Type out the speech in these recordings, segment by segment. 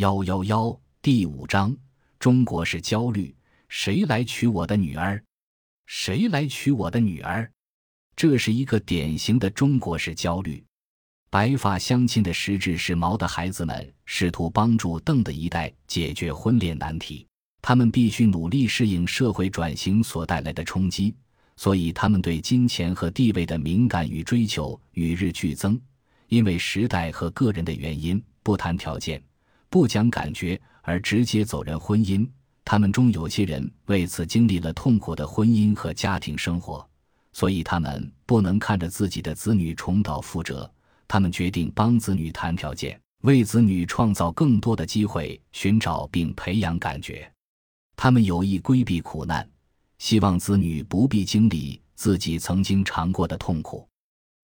幺幺幺第五章：中国式焦虑。谁来娶我的女儿？谁来娶我的女儿？这是一个典型的中国式焦虑。白发相亲的实质是毛的孩子们试图帮助邓的一代解决婚恋难题。他们必须努力适应社会转型所带来的冲击，所以他们对金钱和地位的敏感与追求与日俱增。因为时代和个人的原因，不谈条件。不讲感觉而直接走人婚姻，他们中有些人为此经历了痛苦的婚姻和家庭生活，所以他们不能看着自己的子女重蹈覆辙。他们决定帮子女谈条件，为子女创造更多的机会，寻找并培养感觉。他们有意规避苦难，希望子女不必经历自己曾经尝过的痛苦。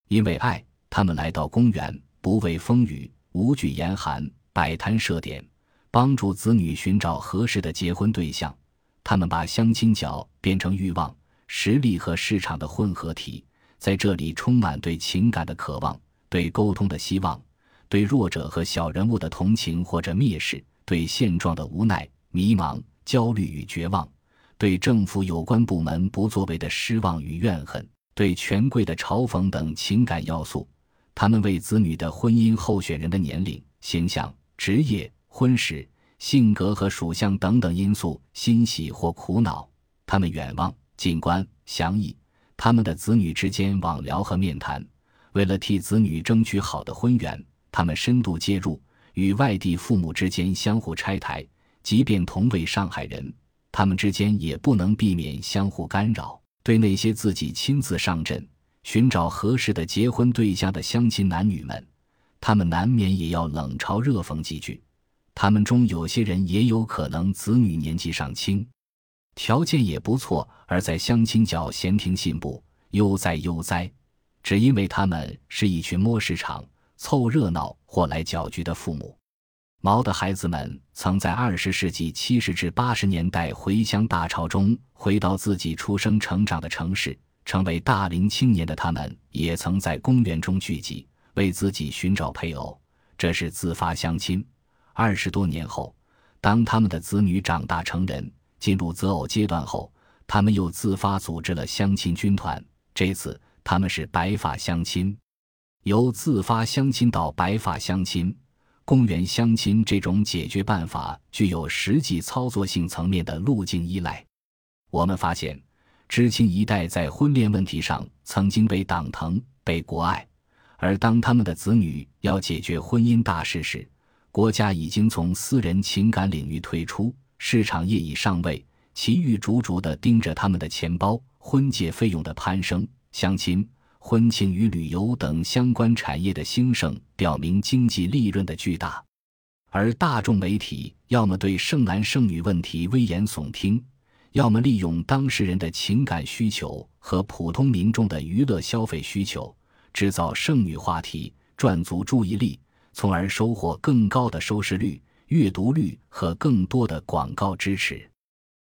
因为爱，他们来到公园，不畏风雨，无惧严寒。摆摊设点，帮助子女寻找合适的结婚对象。他们把相亲角变成欲望、实力和市场的混合体，在这里充满对情感的渴望、对沟通的希望、对弱者和小人物的同情或者蔑视、对现状的无奈、迷茫、焦虑与绝望、对政府有关部门不作为的失望与怨恨、对权贵的嘲讽等情感要素。他们为子女的婚姻候选人的年龄、形象。职业、婚史、性格和属相等等因素欣喜或苦恼，他们远望、近观、详议，他们的子女之间网聊和面谈，为了替子女争取好的婚缘，他们深度介入，与外地父母之间相互拆台，即便同为上海人，他们之间也不能避免相互干扰。对那些自己亲自上阵寻找合适的结婚对象的相亲男女们。他们难免也要冷嘲热讽几句，他们中有些人也有可能子女年纪尚轻，条件也不错，而在相亲角闲庭信步，悠哉悠哉，只因为他们是一群摸市场、凑热闹或来搅局的父母。毛的孩子们曾在二十世纪七十至八十年代回乡大潮中回到自己出生成长的城市，成为大龄青年的他们，也曾在公园中聚集。为自己寻找配偶，这是自发相亲。二十多年后，当他们的子女长大成人，进入择偶阶段后，他们又自发组织了相亲军团。这次他们是白发相亲。由自发相亲到白发相亲、公园相亲这种解决办法，具有实际操作性层面的路径依赖。我们发现，知青一代在婚恋问题上曾经被党疼、被国爱。而当他们的子女要解决婚姻大事时，国家已经从私人情感领域退出，市场业已上位，其余逐逐地盯着他们的钱包。婚介费用的攀升、相亲、婚庆与旅游等相关产业的兴盛，表明经济利润的巨大。而大众媒体要么对剩男剩女问题危言耸听，要么利用当事人的情感需求和普通民众的娱乐消费需求。制造剩女话题，赚足注意力，从而收获更高的收视率、阅读率和更多的广告支持。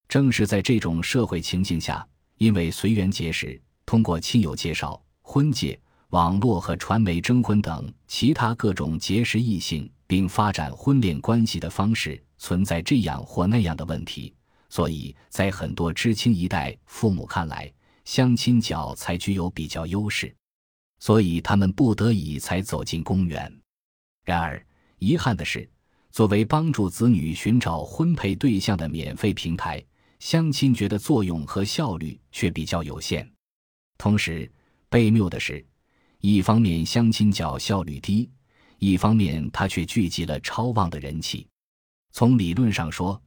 正是在这种社会情境下，因为随缘结识、通过亲友介绍、婚介、网络和传媒征婚等其他各种结识异性并发展婚恋关系的方式，存在这样或那样的问题，所以在很多知青一代父母看来，相亲角才具有比较优势。所以他们不得已才走进公园。然而，遗憾的是，作为帮助子女寻找婚配对象的免费平台，相亲角的作用和效率却比较有限。同时，被谬的是，一方面相亲角效率低，一方面它却聚集了超旺的人气。从理论上说，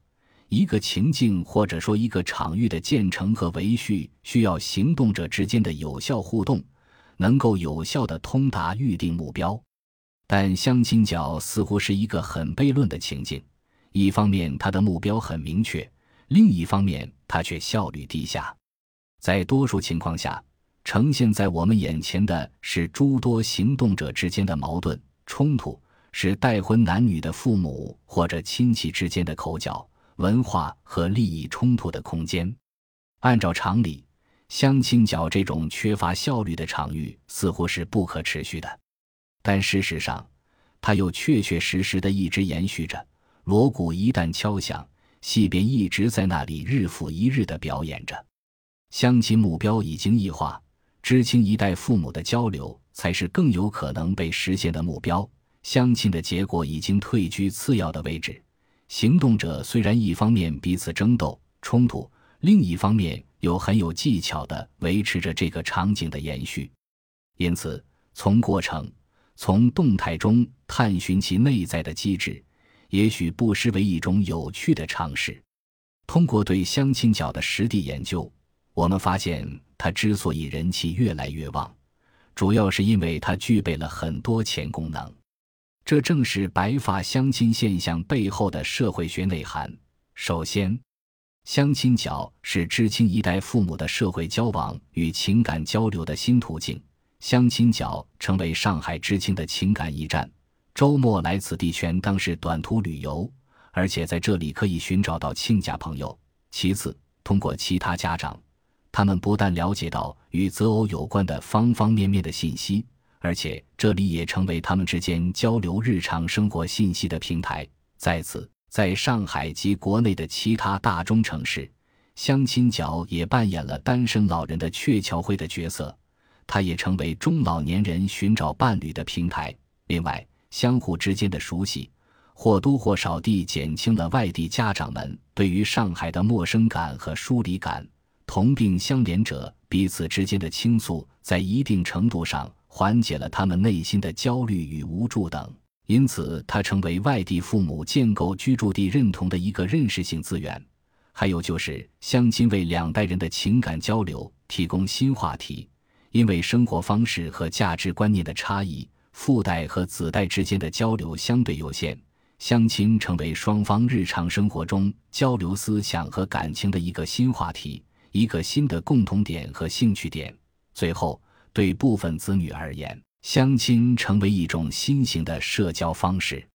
一个情境或者说一个场域的建成和维续，需要行动者之间的有效互动。能够有效的通达预定目标，但相亲角似乎是一个很悖论的情境。一方面，它的目标很明确；另一方面，它却效率低下。在多数情况下，呈现在我们眼前的是诸多行动者之间的矛盾冲突，是待婚男女的父母或者亲戚之间的口角、文化和利益冲突的空间。按照常理。相亲角这种缺乏效率的场域似乎是不可持续的，但事实上，它又确确实实的一直延续着，锣鼓一旦敲响，戏便一直在那里日复一日地表演着。相亲目标已经异化，知青一代父母的交流才是更有可能被实现的目标。相亲的结果已经退居次要的位置。行动者虽然一方面彼此争斗冲突，另一方面又很有技巧地维持着这个场景的延续。因此，从过程、从动态中探寻其内在的机制，也许不失为一种有趣的尝试。通过对相亲角的实地研究。我们发现，它之所以人气越来越旺，主要是因为它具备了很多前功能。这正是白发相亲现象背后的社会学内涵。首先，相亲角是知青一代父母的社会交往与情感交流的新途径。相亲角成为上海知青的情感驿站，周末来此地全当是短途旅游，而且在这里可以寻找到亲家朋友。其次，通过其他家长。他们不但了解到与择偶有关的方方面面的信息，而且这里也成为他们之间交流日常生活信息的平台。在此，在上海及国内的其他大中城市，相亲角也扮演了单身老人的鹊桥会的角色，它也成为中老年人寻找伴侣的平台。另外，相互之间的熟悉，或多或少地减轻了外地家长们对于上海的陌生感和疏离感。同病相怜者彼此之间的倾诉，在一定程度上缓解了他们内心的焦虑与无助等，因此它成为外地父母建构居住地认同的一个认识性资源。还有就是相亲为两代人的情感交流提供新话题，因为生活方式和价值观念的差异，父代和子代之间的交流相对有限，相亲成为双方日常生活中交流思想和感情的一个新话题。一个新的共同点和兴趣点。最后，对部分子女而言，相亲成为一种新型的社交方式。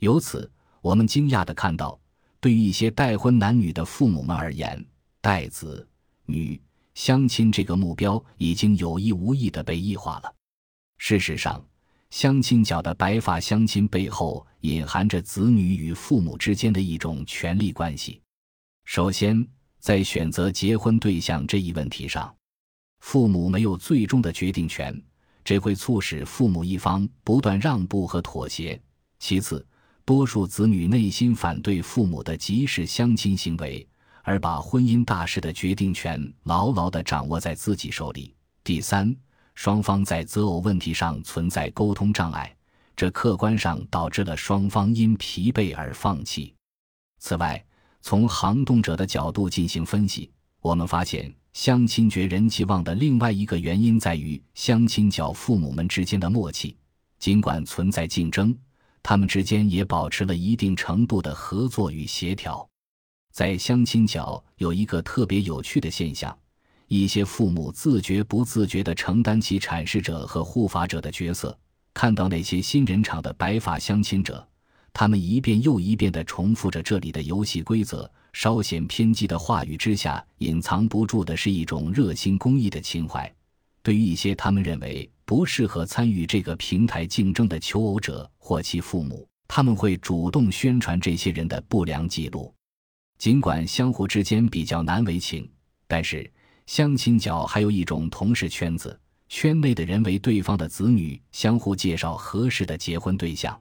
由此，我们惊讶地看到，对于一些待婚男女的父母们而言，待子女相亲这个目标已经有意无意地被异化了。事实上，相亲角的白发相亲背后隐含着子女与父母之间的一种权力关系。首先，在选择结婚对象这一问题上，父母没有最终的决定权，这会促使父母一方不断让步和妥协。其次，多数子女内心反对父母的即时相亲行为，而把婚姻大事的决定权牢牢地掌握在自己手里。第三，双方在择偶问题上存在沟通障碍，这客观上导致了双方因疲惫而放弃。此外，从行动者的角度进行分析，我们发现相亲角人气旺的另外一个原因在于相亲角父母们之间的默契。尽管存在竞争，他们之间也保持了一定程度的合作与协调。在相亲角有一个特别有趣的现象：一些父母自觉不自觉地承担起阐释者和护法者的角色，看到那些新人场的白发相亲者。他们一遍又一遍地重复着这里的游戏规则，稍显偏激的话语之下，隐藏不住的是一种热心公益的情怀。对于一些他们认为不适合参与这个平台竞争的求偶者或其父母，他们会主动宣传这些人的不良记录。尽管相互之间比较难为情，但是相亲角还有一种同事圈子，圈内的人为对方的子女相互介绍合适的结婚对象。